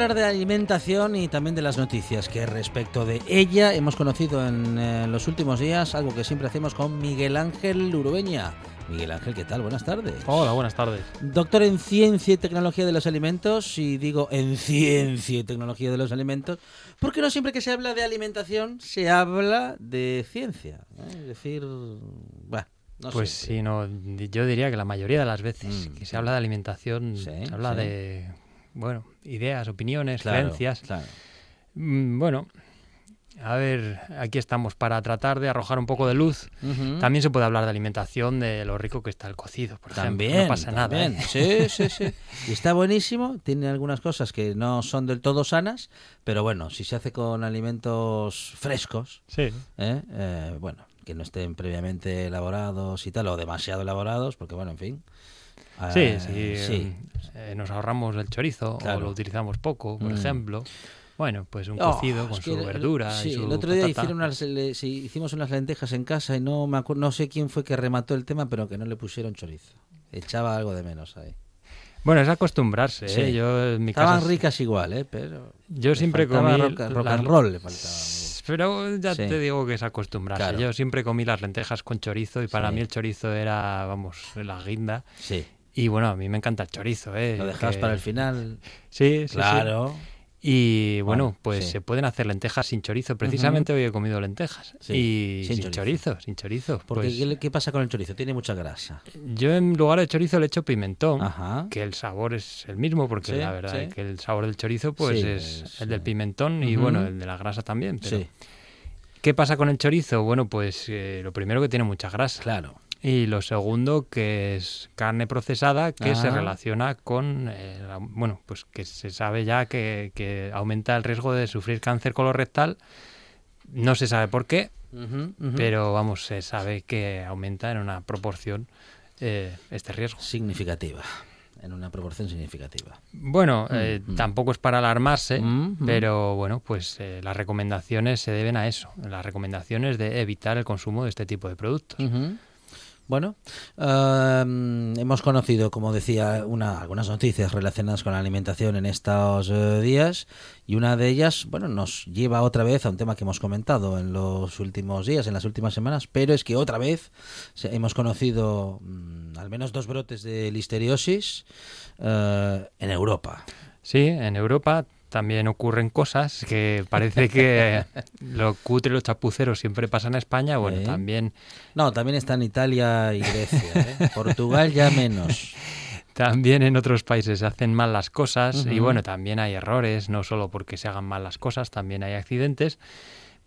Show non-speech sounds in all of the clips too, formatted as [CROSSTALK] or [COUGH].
Hablar de alimentación y también de las noticias que respecto de ella hemos conocido en eh, los últimos días, algo que siempre hacemos con Miguel Ángel Urueña. Miguel Ángel, ¿qué tal? Buenas tardes. Hola, buenas tardes. Doctor en Ciencia y Tecnología de los Alimentos, y digo en Ciencia y Tecnología de los Alimentos, porque no siempre que se habla de alimentación se habla de ciencia. ¿eh? Es decir, bueno, no pues sé. sí, no, yo diría que la mayoría de las veces Mm, que se habla de alimentación, Sí, se habla sí. de, bueno, ideas, opiniones, Claro, creencias. claro. Mm, Bueno, a ver, aquí estamos para tratar de arrojar un poco de luz. También se puede hablar de alimentación, de lo rico que está el cocido, por También. ejemplo. No pasa también. nada. ¿eh? Sí, sí, sí. Y está buenísimo. Tiene algunas cosas que no son del todo sanas, pero bueno, si se hace con alimentos frescos, Sí. ¿eh? Eh, bueno, que no estén previamente elaborados y tal, o demasiado elaborados, porque bueno, en fin. Sí, Eh, sí, sí. eh, nos ahorramos el chorizo Claro. o lo utilizamos poco, por Mm. ejemplo. Bueno, pues un Oh, cocido con su el- verdura sí, y su el otro día patata. hicieron unas, le- sí, hicimos unas lentejas en casa y no me acuerdo, no sé quién fue que remató el tema, pero que no le pusieron chorizo. Echaba algo de menos ahí. Bueno, es acostumbrarse, Sí. ¿eh? Yo en mi Estaban casa... ricas igual, ¿eh? Pero Yo siempre comí rock, rock and roll, le faltaba. Pero ya Sí. te digo que es acostumbrarse. Claro. Yo siempre comí las lentejas con chorizo y para Sí. mí el chorizo era, vamos, la guinda. Sí. Y bueno, a mí me encanta el chorizo, ¿eh? Lo dejabas Que- para el final. [LAUGHS] Sí, sí, sí. Y bueno, Bueno, pues sí. se pueden hacer lentejas sin chorizo. Precisamente hoy he comido lentejas. Sí, y sin sin, chorizo. chorizo. sin chorizo. Porque Pues ¿qué, pasa con el chorizo? Tiene mucha grasa. yo en lugar de chorizo le echo pimentón. Ajá. Que el sabor es el mismo, porque Sí, la verdad es que el sabor del chorizo pues es es, el del pimentón y bueno, el de la grasa también. Pero Sí, ¿Qué pasa con el chorizo? Bueno, pues eh, lo primero que tiene mucha grasa. claro. Y lo segundo que es carne procesada que se Ah. relaciona con, eh, bueno, pues que se sabe ya que, que aumenta el riesgo de sufrir cáncer colorectal. No se sabe por qué, pero vamos, se sabe que aumenta en una proporción eh, este riesgo. Significativa. En una proporción significativa. Bueno, eh, Mm, mm. tampoco es para alarmarse, Mm, pero bueno, pues eh, las recomendaciones se deben a eso, las recomendaciones de evitar el consumo de este tipo de productos. Bueno, ehm, hemos conocido, como decía, una, algunas noticias relacionadas con la alimentación en estos eh, días y una de ellas, bueno, nos lleva otra vez a un tema que hemos comentado en los últimos días, en las últimas semanas, pero es que otra vez hemos conocido mm, al menos dos brotes de listeriosis eh, en Europa. Sí, en Europa también ocurren cosas que parece que [LAUGHS] lo cutre y lo chapucero siempre pasa en España. Bueno, también, No, también está en Italia y Grecia. ¿eh? [LAUGHS] Portugal ya menos. también en otros países se hacen mal las cosas y bueno, también hay errores, no solo porque se hagan mal las cosas, también hay accidentes.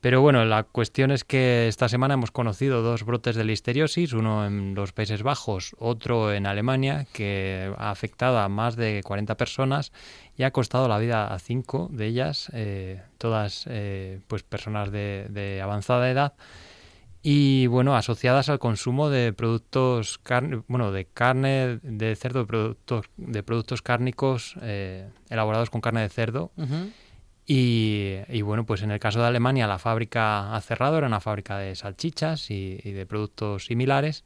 Pero bueno, la cuestión es que esta semana hemos conocido dos brotes de listeriosis, uno en los Países Bajos, otro en Alemania, que ha afectado a más de 40 personas y ha costado la vida a cinco de ellas, eh, todas eh, pues personas de, avanzada edad y bueno, asociadas al consumo de productos carne, bueno, de carne de cerdo, de productos, de productos cárnicos eh, elaborados con carne de cerdo. Y, y, bueno, pues en el caso de Alemania la fábrica ha cerrado, era una fábrica de salchichas y, y de productos similares.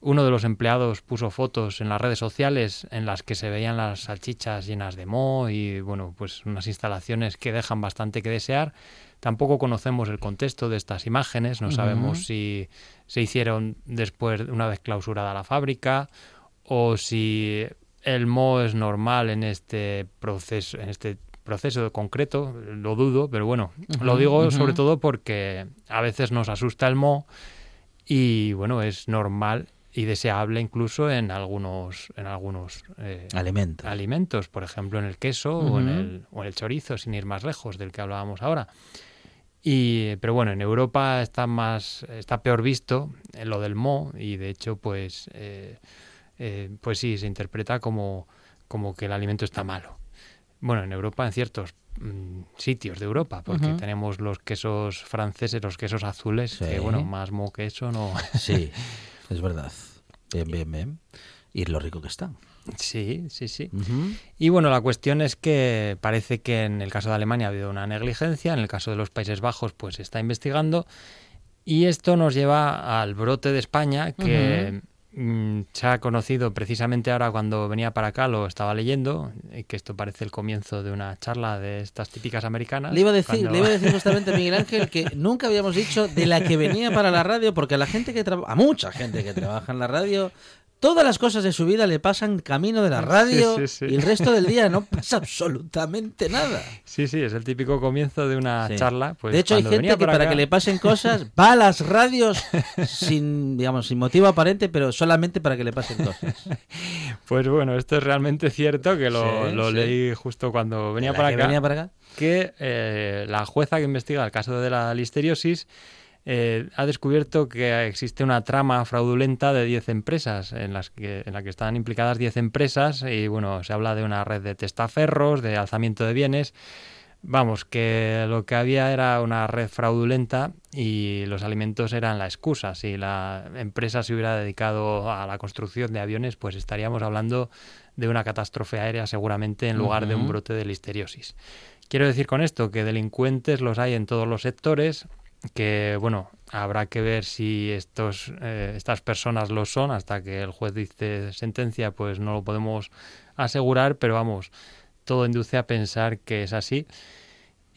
Uno de los empleados puso fotos en las redes sociales en las que se veían las salchichas llenas de moho y bueno, pues unas instalaciones que dejan bastante que desear. Tampoco conocemos el contexto de estas imágenes, no sabemos si se hicieron después, una vez clausurada la fábrica, o si el moho es normal en este proceso, en este proceso concreto, lo dudo, pero bueno, lo digo sobre todo porque a veces nos asusta el moho y bueno, es normal y deseable incluso en algunos en algunos eh, Alimentos. alimentos, por ejemplo en el queso o, en el, o en el chorizo, sin ir más lejos del que hablábamos ahora. Y, pero bueno, en Europa está más está peor visto en lo del mo y de hecho pues eh, eh, pues sí se interpreta como como que el alimento está malo. Bueno, en Europa en ciertos mm, sitios de Europa, porque tenemos los quesos franceses, los quesos azules, Sí. que bueno, más mo que eso no. [LAUGHS] Sí, [LAUGHS] es verdad. Bien, bien, bien. Y lo rico que está. sí, sí, sí. Y bueno, la cuestión es que parece que en el caso de Alemania ha habido una negligencia, en el caso de los Países Bajos pues se está investigando y esto nos lleva al brote de España que mm, se ha conocido precisamente ahora cuando venía para acá, lo estaba leyendo, eh, que esto parece el comienzo de una charla de estas típicas americanas. Le iba a decir, cuando- le iba a decir [LAUGHS] justamente a Miguel Ángel que nunca habíamos dicho de la que venía para la radio, porque a la gente que trabaja, a mucha gente que trabaja en la radio, todas las cosas de su vida le pasan camino de la radio Sí, sí, sí. y el resto del día no pasa absolutamente nada. Sí, sí, es el típico comienzo de una charla. Pues de hecho, hay gente que para acá- que le pasen cosas [LAUGHS] va a las radios sin, digamos, sin motivo aparente, pero solamente para que le pasen cosas. Pues bueno, esto es realmente cierto, que lo, leí justo cuando venía La para que acá. venía para acá. que eh, la jueza que investiga el caso de la listeriosis eh, ha descubierto que existe una trama fraudulenta de 10 empresas en las que en la que están implicadas 10 empresas y bueno, se habla de una red de testaferros, de alzamiento de bienes. Vamos, que lo que había era una red fraudulenta y los alimentos eran la excusa. Si la empresa se hubiera dedicado a la construcción de aviones, pues estaríamos hablando de una catástrofe aérea seguramente en lugar de un brote de listeriosis. Quiero decir con esto que delincuentes los hay en todos los sectores, que bueno, habrá que ver si estos, eh, estas personas lo son, hasta que el juez dice sentencia, pues no lo podemos asegurar, pero vamos, todo induce a pensar que es así.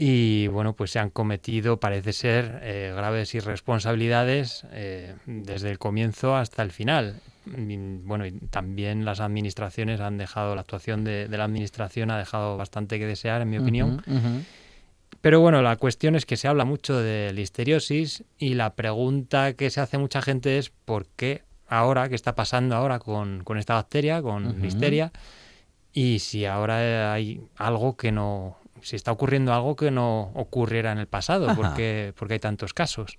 Y bueno, pues se han cometido, parece ser, eh, graves irresponsabilidades eh, desde el comienzo hasta el final. Bueno, y también las administraciones han dejado, la actuación de, la administración ha dejado bastante que desear, en mi opinión. Pero bueno, la cuestión es que se habla mucho de listeriosis y la pregunta que se hace mucha gente es ¿por qué ahora, qué está pasando ahora con, con esta bacteria, con Ujú. listeria? Y si ahora hay algo que no, si está ocurriendo algo que no ocurriera en el pasado, porque, porque hay tantos casos.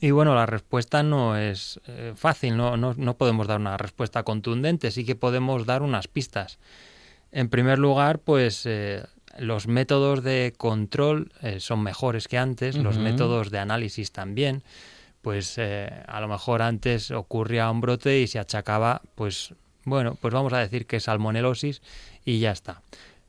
Y bueno, la respuesta no es eh, fácil, no, no, no podemos dar una respuesta contundente, sí que podemos dar unas pistas. En primer lugar, pues eh, los métodos de control eh, son mejores que antes, los métodos de análisis también. Pues eh, a lo mejor antes ocurría un brote y se achacaba, pues bueno, pues vamos a decir que es salmonelosis y ya está.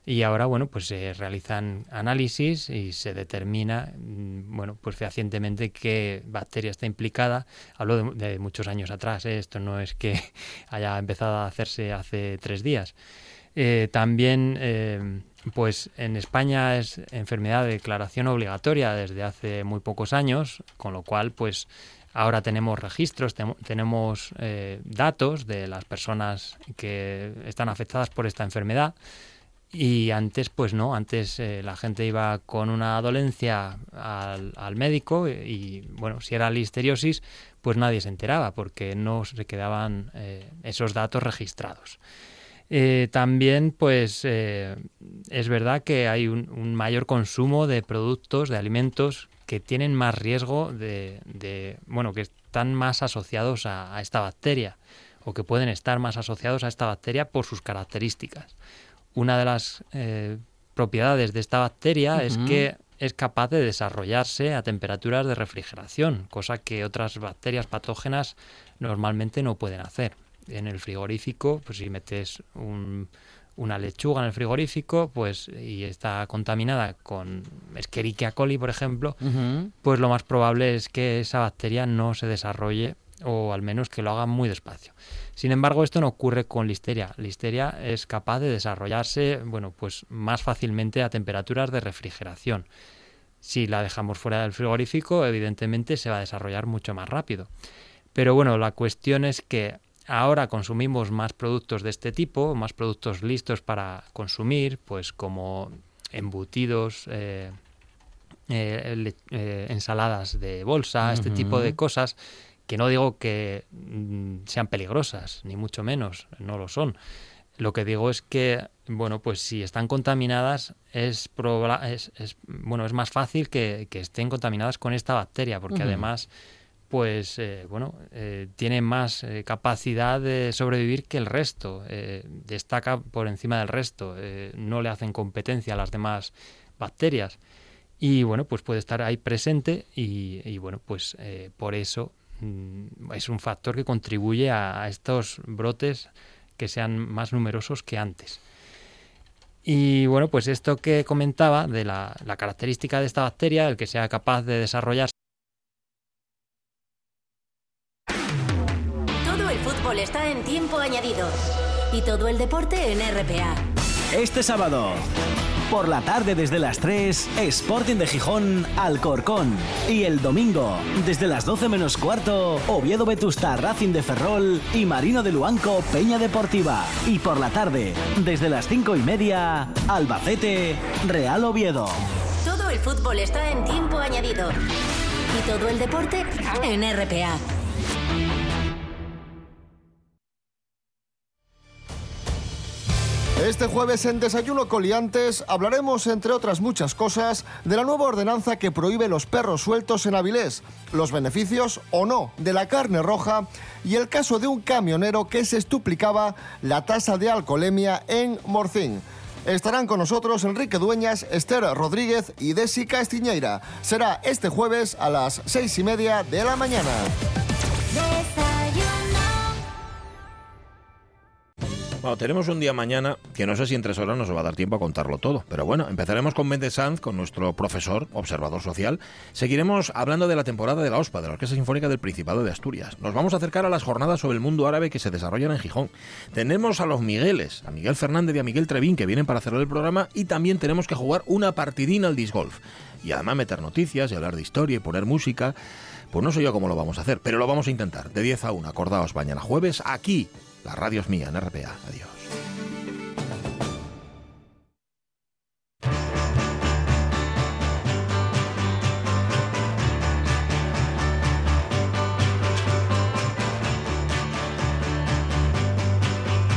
Y ahora, bueno, pues se realizan análisis y se determina, mm, bueno, pues fehacientemente qué bacteria está implicada. Hablo de, de muchos años atrás, ¿eh? esto no es que [LAUGHS] haya empezado a hacerse hace tres días. Eh, también, eh, pues en España es enfermedad de declaración obligatoria desde hace muy pocos años, con lo cual, pues ahora tenemos registros, tenemos eh, datos de las personas que están afectadas por esta enfermedad. Y antes, pues no, antes eh, la gente iba con una dolencia al, médico y, y, bueno, si era listeriosis, pues nadie se enteraba porque no se quedaban eh, esos datos registrados. Eh, también, pues, eh, es verdad que hay un, un mayor consumo de productos, de alimentos que tienen más riesgo de, de- bueno, que están más asociados a, a esta bacteria o que pueden estar más asociados a esta bacteria por sus características. Una de las eh, propiedades de esta bacteria es que es capaz de desarrollarse a temperaturas de refrigeración, cosa que otras bacterias patógenas normalmente no pueden hacer. En el frigorífico, pues si metes un- una lechuga en el frigorífico, pues y está contaminada con Escherichia coli, por ejemplo, pues lo más probable es que esa bacteria no se desarrolle o al menos que lo haga muy despacio. Sin embargo, esto no ocurre con listeria. Listeria es capaz de desarrollarse, bueno, pues más fácilmente a temperaturas de refrigeración. Si la dejamos fuera del frigorífico, evidentemente se va a desarrollar mucho más rápido. Pero bueno, la cuestión es que ahora consumimos más productos de este tipo, más productos listos para consumir, pues como embutidos, eh, eh, eh, ensaladas de bolsa, este tipo de cosas que no digo que mm, sean peligrosas, ni mucho menos, no lo son. Lo que digo es que, bueno, pues si están contaminadas, es, proba- es, es- bueno, es más fácil que, que estén contaminadas con esta bacteria, porque además, pues, eh, bueno, eh, tiene más eh, capacidad de sobrevivir que el resto, destaca por encima del resto, no le hacen competencia a las demás bacterias. Y bueno, pues puede estar ahí presente y, bueno, pues por eso mm, es un factor que contribuye a, estos brotes que sean más numerosos que antes. Y bueno, pues esto que comentaba de la, la característica de esta bacteria, el que sea capaz de desarrollarse está en tiempo añadido. Y todo el deporte en RPA. Este sábado, por la tarde desde las 3, Sporting de Gijón, Alcorcón. Y el domingo, desde las 12 menos cuarto, Oviedo Vetusta, Racing de Ferrol y Marino de Luanco, Peña Deportiva. Y por la tarde, desde las 5 y media, Albacete, Real Oviedo. Todo el fútbol está en tiempo añadido. Y todo el deporte en RPA. Este jueves en Desayuno Coliantes hablaremos, entre otras muchas cosas, de la nueva ordenanza que prohíbe los perros sueltos en Avilés, los beneficios o no de la carne roja y el caso de un camionero que se estuplicaba la tasa de alcoholemia en Morcín. Estarán con nosotros Enrique Dueñas, Esther Rodríguez y Desi Castiñeira. Será este jueves a las seis y media de la mañana. Bueno, tenemos un día mañana que no sé si en tres horas nos va a dar tiempo a contarlo todo. Pero bueno, empezaremos con Méndez Sanz, con nuestro profesor, observador social. Seguiremos hablando de la temporada de la OSPA, de la Orquesta Sinfónica del Principado de Asturias. Nos vamos a acercar a las jornadas sobre el mundo árabe que se desarrollan en Gijón. Tenemos a los Migueles, a Miguel Fernández y a Miguel Trevín, que vienen para cerrar el programa. Y también tenemos que jugar una partidina al disc golf. Y además meter noticias y hablar de historia y poner música. Pues no sé yo cómo lo vamos a hacer, pero lo vamos a intentar. De 10 a 1, acordaos, mañana jueves, aquí. La radio es mía en RPA. Adiós.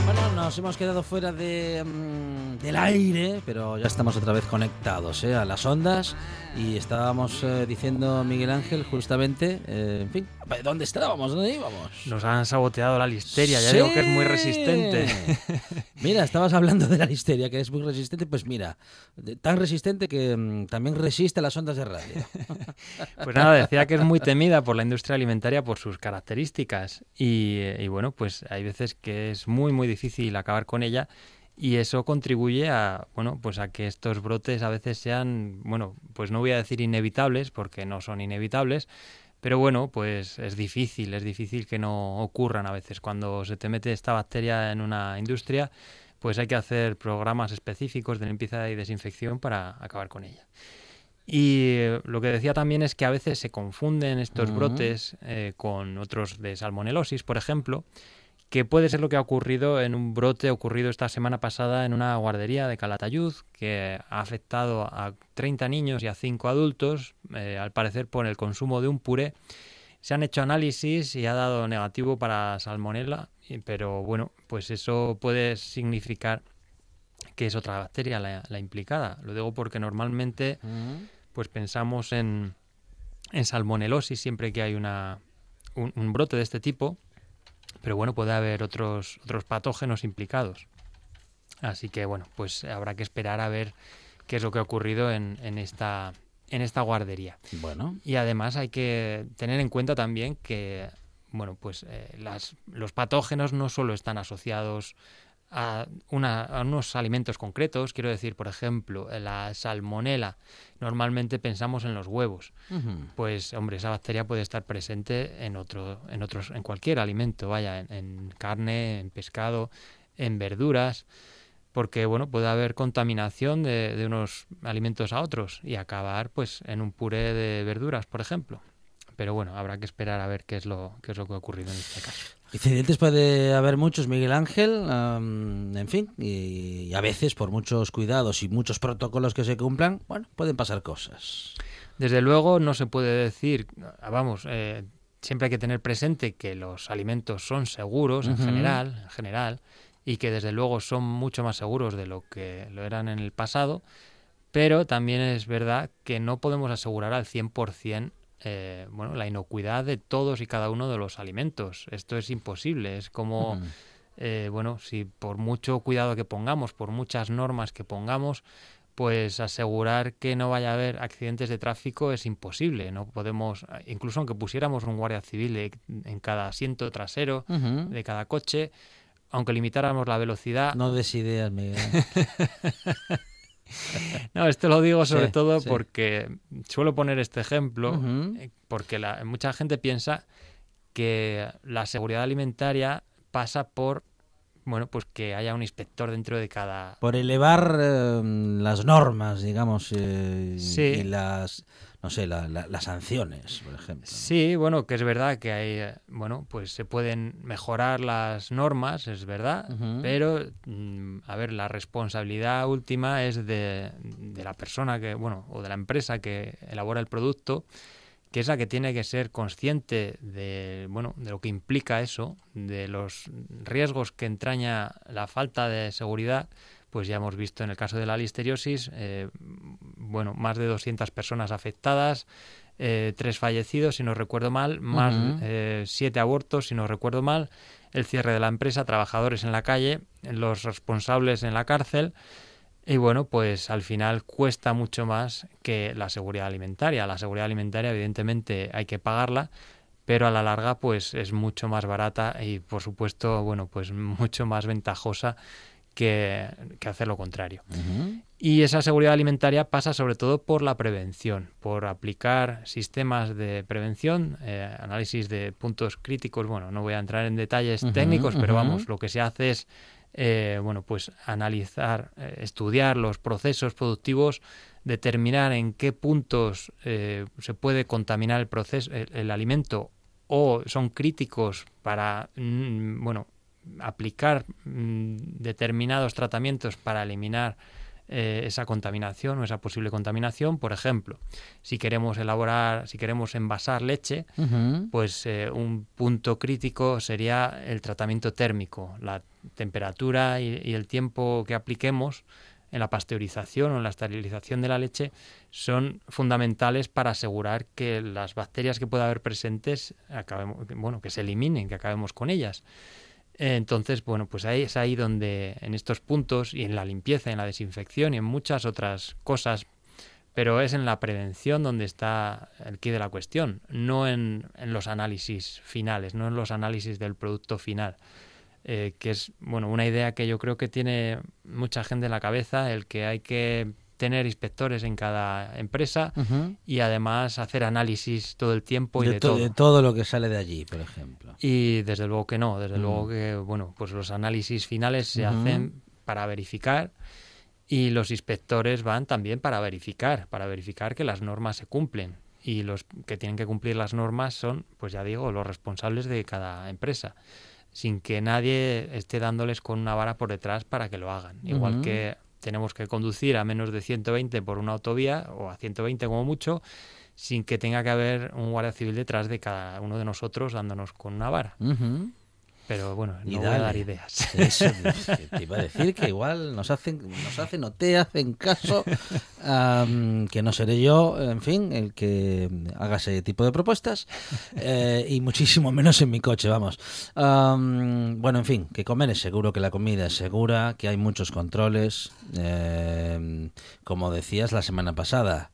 Bueno, nos hemos quedado fuera de, mm, del aire, pero ya estamos otra vez conectados ¿eh? a las ondas y estábamos eh, diciendo Miguel Ángel justamente, eh, en fin, ¿dónde estábamos? ¿Dónde íbamos? nos han saboteado la listeria, ya Sí. digo que es muy resistente. [LAUGHS] Mira, estabas hablando de la listeria, que es muy resistente, pues mira, de- tan resistente que mm, también resiste a las ondas de radio. [LAUGHS] Pues nada, decía que es muy temida por la industria alimentaria por sus características y, eh, y bueno, pues hay veces que es muy muy difícil acabar con ella y eso contribuye a bueno pues a que estos brotes a veces sean bueno pues no voy a decir inevitables porque no son inevitables pero bueno pues es difícil es difícil que no ocurran a veces. Cuando se te mete esta bacteria en una industria pues hay que hacer programas específicos de limpieza y desinfección para acabar con ella. Y eh, lo que decía también es que a veces se confunden estos brotes eh, con otros de salmonelosis, por ejemplo, que puede ser lo que ha ocurrido en un brote ocurrido esta semana pasada en una guardería de Calatayud, que ha afectado a 30 niños y a 5 adultos, eh, al parecer por el consumo de un puré. Se han hecho análisis y ha dado negativo para salmonela, y- pero bueno, pues eso puede significar que es otra bacteria la, la implicada. Lo digo porque normalmente pues pensamos en, en salmonelosis siempre que hay una, un, un brote de este tipo, pero bueno, puede haber otros, otros patógenos implicados. Así que bueno, pues habrá que esperar a ver qué es lo que ha ocurrido en, en esta, en esta guardería. Bueno, Y además hay que tener en cuenta también que, bueno, pues eh, las, los patógenos no solo están asociados a, una- a unos alimentos concretos, quiero decir, por ejemplo, la salmonela. Normalmente pensamos en los huevos. Pues, hombre, esa bacteria puede estar presente en otro, en otros, en cualquier alimento, vaya, en, en carne, en pescado, en verduras, porque bueno, puede haber contaminación de, de unos alimentos a otros y acabar, pues, en un puré de verduras, por ejemplo. Pero bueno, habrá que esperar a ver qué es lo, qué es lo que ha ocurrido en este caso. Incidentes puede haber muchos, Miguel Ángel, en fin, y, y a veces por muchos cuidados y muchos protocolos que se cumplan, bueno, pueden pasar cosas. Desde luego no se puede decir, ah, vamos, eh, siempre hay que tener presente que los alimentos son seguros en general, en general, y que desde luego son mucho más seguros de lo que lo eran en el pasado, pero también es verdad que no podemos asegurar al 100% eh, bueno, la inocuidad de todos y cada uno de los alimentos. Esto es imposible, es como eh, bueno, si por mucho cuidado que pongamos, por muchas normas que pongamos, pues asegurar que no vaya a haber accidentes de tráfico es imposible. No podemos, incluso aunque pusiéramos un guardia civil de- en cada asiento trasero de cada coche, aunque limitáramos la velocidad. No des ideas, Miguel. [LAUGHS] [LAUGHS] No, esto lo digo sobre Sí, todo sí. porque suelo poner este ejemplo, eh, porque la- mucha gente piensa que la seguridad alimentaria pasa por, bueno, pues que haya un inspector dentro de cada... Por elevar eh, las normas, digamos, eh, Sí. y las, no sé, la- la- las sanciones, por ejemplo. Sí, bueno, que es verdad que hay, eh, bueno, pues se pueden mejorar las normas, es verdad, pero, mm, a ver, la responsabilidad última es de, de la persona que, bueno, o de la empresa que elabora el producto, que es la que tiene que ser consciente de, bueno, de lo que implica eso, de los riesgos que entraña la falta de seguridad, pues ya hemos visto en el caso de la listeriosis, eh, bueno, más de 200 personas afectadas, eh, tres fallecidos, si no recuerdo mal, más eh, siete abortos, si no recuerdo mal, el cierre de la empresa, trabajadores en la calle, los responsables en la cárcel. Y bueno, pues al final cuesta mucho más que la seguridad alimentaria. La seguridad alimentaria, evidentemente, hay que pagarla, pero a la larga, pues es mucho más barata y, por supuesto, bueno, pues mucho más ventajosa que, que hacer lo contrario. Y esa seguridad alimentaria pasa sobre todo por la prevención, por aplicar sistemas de prevención, eh, análisis de puntos críticos. Bueno, no voy a entrar en detalles técnicos, pero vamos, lo que se hace es, eh, bueno, pues analizar, eh, estudiar los procesos productivos, determinar en qué puntos se puede contaminar el proceso, el, el alimento o son críticos para, mm, bueno, aplicar mm, determinados tratamientos para eliminar eh, esa contaminación o esa posible contaminación. Por ejemplo, si queremos elaborar, si queremos envasar leche, pues eh, un punto crítico sería el tratamiento térmico, la temperatura y, y el tiempo que apliquemos en la pasteurización o en la esterilización de la leche son fundamentales para asegurar que las bacterias que pueda haber presentes acabemos, bueno, que se eliminen, que acabemos con ellas. Entonces, bueno, pues ahí es ahí donde en estos puntos y en la limpieza, en la desinfección y en muchas otras cosas, pero es en la prevención donde está el quid de la cuestión, no en, en los análisis finales, no en los análisis del producto final. eh, que es bueno una idea que yo creo que tiene mucha gente en la cabeza, el que hay que tener inspectores en cada empresa y además hacer análisis todo el tiempo y de, de, to- todo. de todo lo que sale de allí, por ejemplo. Y desde luego que no, desde Mm. luego que, bueno, pues los análisis finales se hacen para verificar y los inspectores van también para verificar, para verificar que las normas se cumplen. Y los que tienen que cumplir las normas son, pues ya digo, los responsables de cada empresa, sin que nadie esté dándoles con una vara por detrás para que lo hagan. Igual que tenemos que conducir a menos de 120 por una autovía o a 120 como mucho, sin que tenga que haber un guardia civil detrás de cada uno de nosotros dándonos con una vara. Pero bueno, Y no voy a dale. dar ideas. Eso, te iba a decir que igual nos hacen, nos hacen o te hacen caso, am, que no seré yo, en fin, el que haga ese tipo de propuestas, eh, y muchísimo menos en mi coche, vamos. Am, bueno, en fin, que comer es seguro, que la comida es segura, que hay muchos controles, eh, como decías la semana pasada.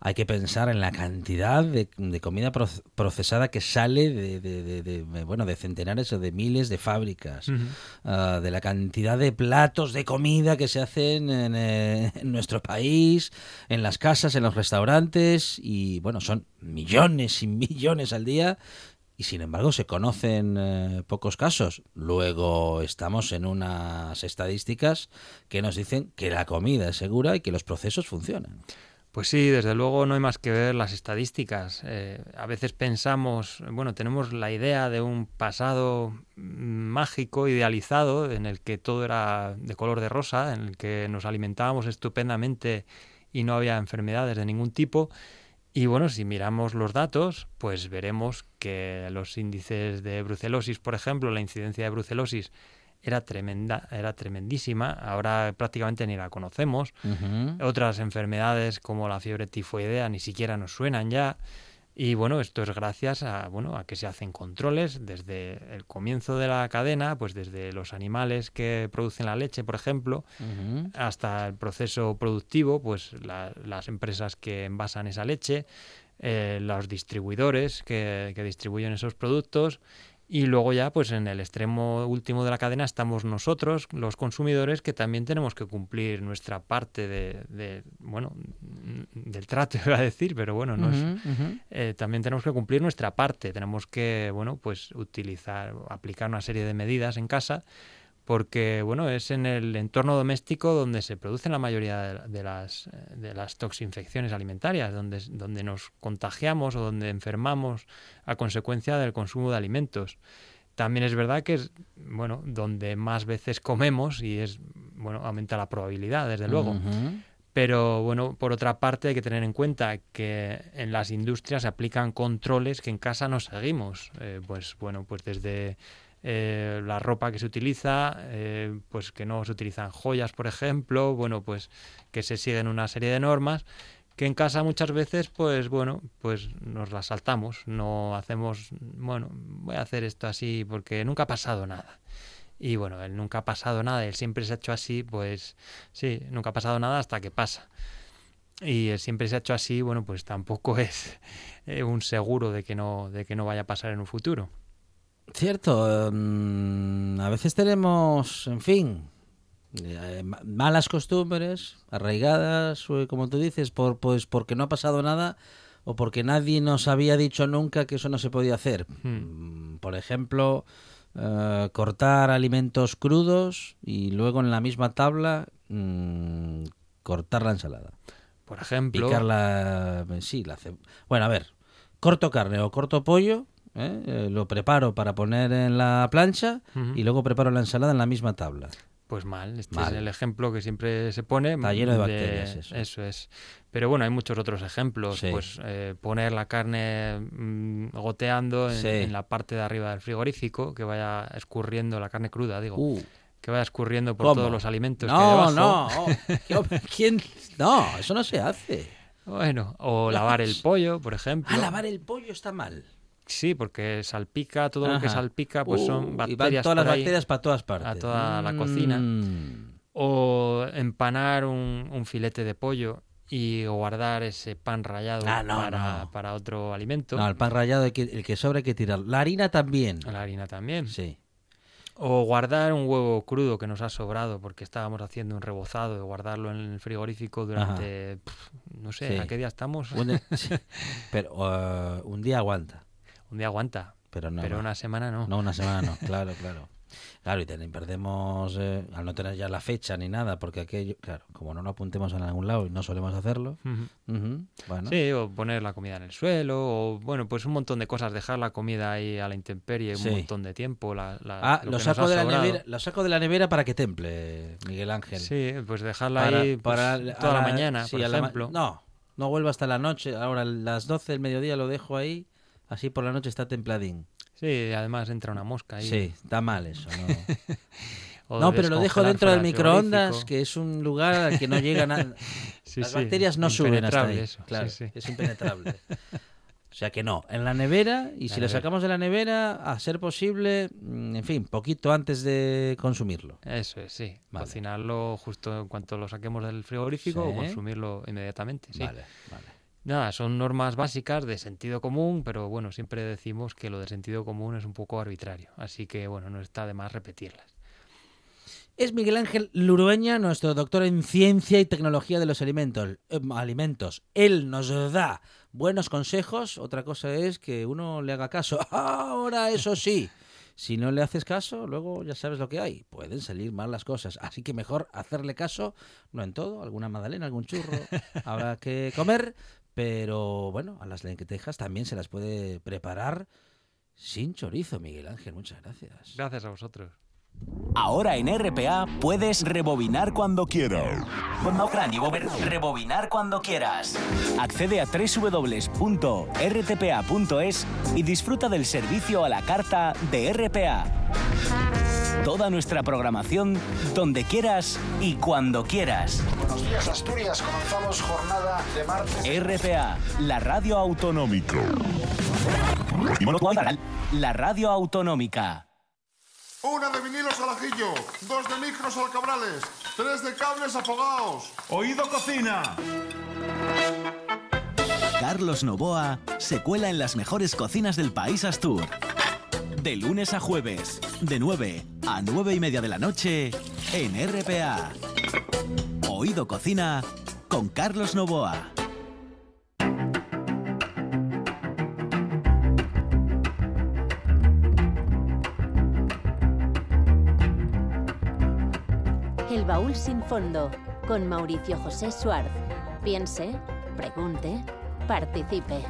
Hay que pensar en la cantidad de, de comida proce- procesada que sale de, de- de- de, bueno, de centenares o de miles de fábricas, ah, de la cantidad de platos de comida que se hacen en, eh, en nuestro país, en las casas, en los restaurantes, y bueno, son millones y millones al día. Y sin embargo se conocen eh, pocos casos. Luego estamos en unas estadísticas que nos dicen que la comida es segura y que los procesos funcionan. Pues sí, desde luego no hay más que ver las estadísticas. Eh, a veces pensamos, bueno, tenemos la idea de un pasado mágico, idealizado, en el que todo era de color de rosa, en el que nos alimentábamos estupendamente y no había enfermedades de ningún tipo. Y bueno, si miramos los datos, pues veremos que los índices de brucelosis, por ejemplo, la incidencia de brucelosis era tremenda, era tremendísima. Ahora prácticamente ni la conocemos. Otras enfermedades como la fiebre tifoidea ni siquiera nos suenan ya. Y bueno, esto es gracias a, bueno, a que se hacen controles desde el comienzo de la cadena, pues desde los animales que producen la leche, por ejemplo, hasta el proceso productivo, pues la- las empresas que envasan esa leche, eh, los distribuidores que, que distribuyen esos productos y luego ya pues en el extremo último de la cadena estamos nosotros, los consumidores, que también tenemos que cumplir nuestra parte de, de, bueno, del trato, [LAUGHS] iba a decir, pero bueno, no es, eh, también tenemos que cumplir nuestra parte. Tenemos que, bueno, pues utilizar, aplicar una serie de medidas en casa, porque, bueno, es en el entorno doméstico donde se producen la mayoría de, las, de las toxinfecciones alimentarias, donde, donde nos contagiamos o donde enfermamos a consecuencia del consumo de alimentos. También es verdad que es, bueno, donde más veces comemos y es, bueno, aumenta la probabilidad, desde luego. Pero bueno, por otra parte hay que tener en cuenta que en las industrias se aplican controles que en casa no seguimos. Eh, pues bueno, pues desde eh, la ropa que se utiliza, eh, pues que no se utilizan joyas, por ejemplo, bueno, pues que se siguen una serie de normas que en casa muchas veces, pues bueno, pues nos las saltamos, no hacemos, bueno, voy a hacer esto así porque nunca ha pasado nada. Y bueno, él nunca ha pasado nada, él siempre se ha hecho así, pues sí, nunca ha pasado nada hasta que pasa. Y él siempre se ha hecho así, bueno, pues tampoco [LAUGHS] es eh, un seguro de que no, de que no vaya a pasar en un futuro. Cierto, mm, a veces tenemos, en fin, eh, ma- malas costumbres arraigadas, eh, como tú dices, por, pues porque no ha pasado nada o porque nadie nos había dicho nunca que eso no se podía hacer. Hmm. Mm, Por ejemplo, eh, cortar alimentos crudos y luego en la misma tabla mm, cortar la ensalada. Por ejemplo, Picar la... Sí, la ce- Bueno, a ver, corto carne o corto pollo, ¿eh? Eh, lo preparo para poner en la plancha Ujú. y luego preparo la ensalada en la misma tabla. Pues mal, este Mal. es el ejemplo que siempre se pone. Está lleno de bacterias eso. es. Pero bueno, hay muchos otros ejemplos. Sí. Pues eh, poner la carne mm, goteando en, Sí. en la parte de arriba del frigorífico, que vaya escurriendo la carne cruda, digo, Uh, que vaya escurriendo por ¿cómo? todos los alimentos que hay No, debajo. no. oh. [LAUGHS] ¿Quién? No, eso no se hace. Bueno, o lavar el pollo, por ejemplo. Ah, lavar el pollo está mal. Sí, porque salpica, todo lo que salpica, pues Uh, son y van bacterias. todas las ahí. bacterias para todas partes. a toda la cocina. Mm. O empanar un, un filete de pollo y guardar ese pan rallado Ah, no, para, no. para otro alimento. No, el pan rallado, hay que- el que sobra hay que tirar. La harina también. La harina también. Sí. O guardar un huevo crudo que nos ha sobrado porque estábamos haciendo un rebozado de guardarlo en el frigorífico durante, pf, no sé, Sí. ¿a qué día estamos? Un, día- [LAUGHS] sí, pero uh, un día aguanta, Un día aguanta, pero no. pero una semana no. No, una semana no, [LAUGHS] claro, claro. Claro, y ten- perdemos, eh, al no tener ya la fecha ni nada, porque aquello, claro, como no lo apuntemos en algún lado y no solemos hacerlo, bueno, Sí, o poner la comida en el suelo, o bueno, pues un montón de cosas, dejar la comida ahí a la intemperie Sí. un montón de tiempo. La, la- Ah, lo saco, de la nevera, lo saco de la nevera para que temple, Miguel Ángel. Sí, pues dejarla Para- ahí pues, para- toda a la mañana, sí, por la ejemplo. no, no vuelvo hasta la noche. Ahora, a las 12 del mediodía lo dejo ahí. Así por la noche está templadín. Sí, además entra una mosca ahí. Sí, está mal eso. No, [LAUGHS] pero lo dejo dentro del microondas, que es un lugar al que no llega nada. [LAUGHS] Sí, Las sí, bacterias no suben hasta ahí. eso, claro, sí. es impenetrable. O sea que no, en la nevera, y La si lo sacamos de la nevera, a ser posible, mm, en fin, poquito antes de consumirlo. Eso es, sí. Vale. Cocinarlo justo en cuanto lo saquemos del frigorífico o consumirlo inmediatamente. Vale, vale. Nada, son normas básicas de sentido común, pero bueno, siempre decimos que lo de sentido común es un poco arbitrario. Así que bueno, no está de más repetirlas. Es Miguel Ángel Lurueña, nuestro doctor en ciencia y tecnología de los alimentos. eh, alimentos. Él nos da buenos consejos. Otra cosa es que uno le haga caso. [LAUGHS] Ahora, eso sí. Si no le haces caso, luego ya sabes lo que hay. Pueden salir mal las cosas. Así que mejor hacerle caso, no en todo, alguna magdalena, algún churro, [LAUGHS] habrá que comer. Pero bueno, a las lentejas también se las puede preparar sin chorizo, Miguel Ángel. Muchas gracias. Gracias a vosotros. Ahora en RPA puedes rebobinar cuando quieras. Rebobinar cuando quieras. Accede a www.rtpa.es y disfruta del servicio a la carta de RPA. Toda nuestra programación donde quieras y cuando quieras. Buenos días, Asturias. Comenzamos jornada de martes. RPA, la radio autonómica. La radio autonómica. Una de vinilos al ajillo, dos de micros al cabrales, tres de cables afogados. Oído cocina. Carlos Novoa se cuela en las mejores cocinas del país Astur. De lunes a jueves, de 9 a 9 y media de la noche, en RPA. Oído Cocina con Carlos Novoa. El baúl sin fondo con Mauricio José Suárez. Piense, pregunte, participe.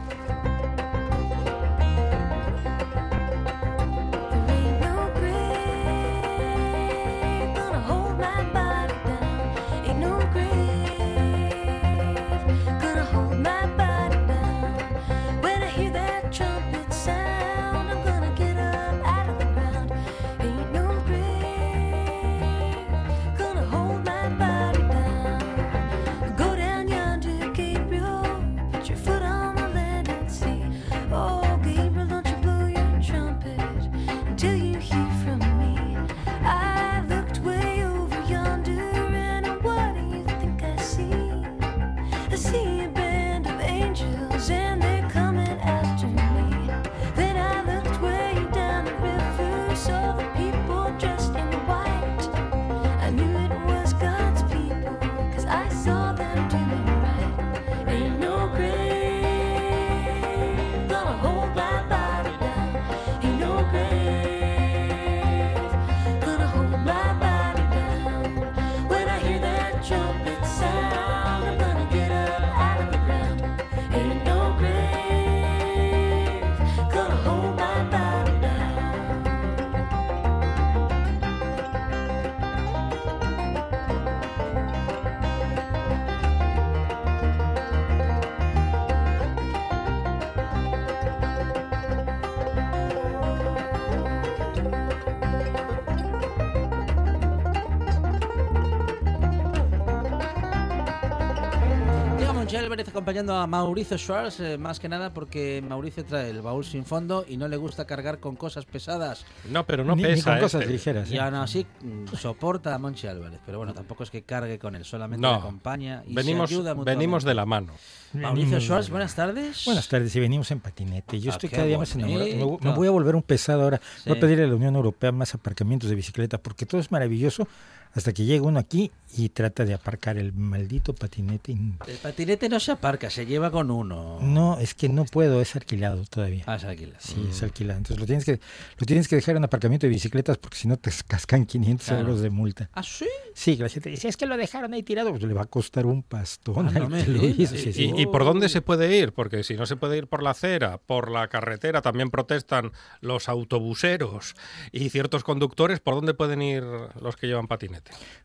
Acompañando a Mauricio Schwartz, eh, más que nada porque Mauricio trae el baúl sin fondo y no le gusta cargar con cosas pesadas. No, pero no Ni- ni pesa. con cosas este. ligeras. Y ¿eh? aún así mm, soporta a Monchi Álvarez. Pero bueno, tampoco es que cargue con él, solamente No. le acompaña y Venimos, se ayuda venimos mutuamente. de la mano. Mauricio Venimos Schwartz, buenas tardes. Buenas tardes, y venimos en patinete. Yo Ah, estoy cada día más enamorado. Me, voy a volver un pesado ahora. Voy a pedirle a la Unión Europea más aparcamientos de bicicleta porque todo es maravilloso hasta que llega uno aquí y trata de aparcar el maldito patinete. El patinete no se aparca, se lleva con uno. No, es que no puedo, es alquilado todavía. Ah, es alquila. Sí, es alquilado. Entonces lo tienes que lo tienes que dejar en aparcamiento de bicicletas porque si no te cascan 500 Claro. euros de multa. ¿Ah, sí? Sí, la gente dice, es que lo dejaron ahí tirado, pues le va a costar un pastón Ah, no al me que lo digas. hizo. ¿Y, Sí, sí. y- y por dónde se puede ir? Porque si no se puede ir por la acera, por la carretera, también protestan los autobuseros y ciertos conductores. ¿Por dónde pueden ir los que llevan patinete?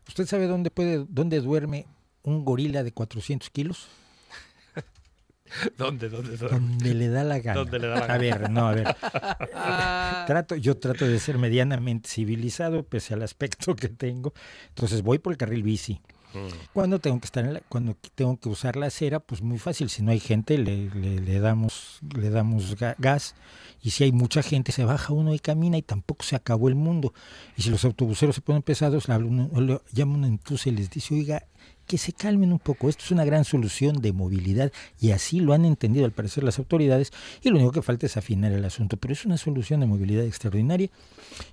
¿Usted sabe dónde puede dónde duerme un gorila de 400 kilos? [LAUGHS] ¿Dónde, dónde, dónde? Donde le da la gana. Donde le da la A ver, no, a ver. Ah, Trato, yo trato de ser medianamente civilizado pese al aspecto que tengo. Entonces voy por el carril bici. Cuando tengo que estar en la- cuando tengo que usar la acera, pues muy fácil. Si no hay gente, le, le- damos, le damos ga- gas. Y si hay mucha gente, se baja uno y camina y tampoco se acabó el mundo. Y si los autobuseros se ponen pesados, habla uno- llama uno entonces y les dice, oiga, que se calmen un poco. Esto es una gran solución de movilidad y así lo han entendido al parecer las autoridades y lo único que falta es afinar el asunto. Pero es una solución de movilidad extraordinaria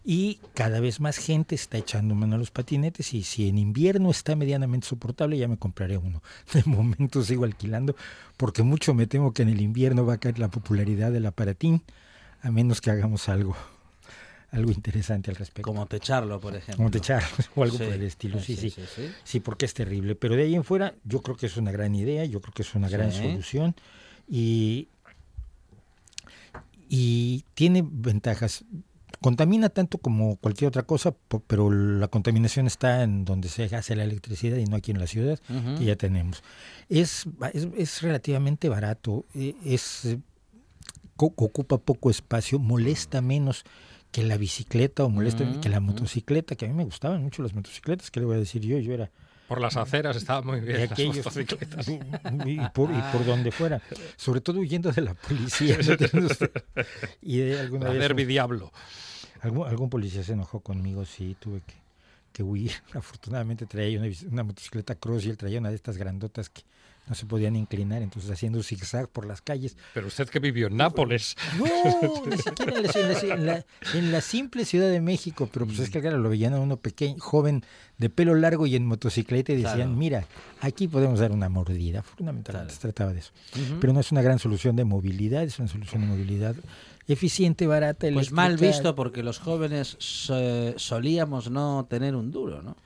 y cada vez más gente está echando mano a los patinetes y si en invierno está medianamente soportable ya me compraré uno. [LAUGHS] De momento sigo alquilando porque mucho me temo que en el invierno va a caer la popularidad del aparatín a menos que hagamos algo algo interesante al respecto. como techarlo, por ejemplo. Como techar [LAUGHS] o algo Sí, por el estilo, sí, sí. sí, sí. Sí, porque es terrible. Pero de ahí en fuera, yo creo que es una gran idea, yo creo que es una gran solución y, y tiene ventajas. Contamina tanto como cualquier otra cosa, pero la contaminación está en donde se hace la electricidad y no aquí en la ciudad, Ujú. que ya tenemos. Es, es, es relativamente barato, eh, es, ocupa poco espacio, molesta menos que la bicicleta o molesta Mm, que la motocicleta, que a mí me gustaban mucho las motocicletas, ¿qué le voy a decir yo? Yo era Por las aceras estaban muy bien las aquellos motocicletas. y por, y por donde fuera, sobre todo huyendo de la policía. [LAUGHS] ¿no y de alguna La vez Derby Diablo. algún, algún policía se enojó conmigo, sí, tuve que, que huir. [LAUGHS] Afortunadamente traía una, una motocicleta cross y él traía una de estas grandotas que no se podían inclinar, entonces haciendo zigzag por las calles. Pero usted que vivió en Nápoles. No, ni siquiera en la, en la- en la- en la simple Ciudad de México, pero pues es que claro, lo veían a uno pequeño, joven, de pelo largo y en motocicleta y decían, Claro. mira, aquí podemos dar una mordida. Fundamentalmente Claro. se trataba de eso. Pero no es una gran solución de movilidad, es una solución de movilidad eficiente, barata. Pues mal visto porque los jóvenes so- solíamos no tener un duro, ¿no?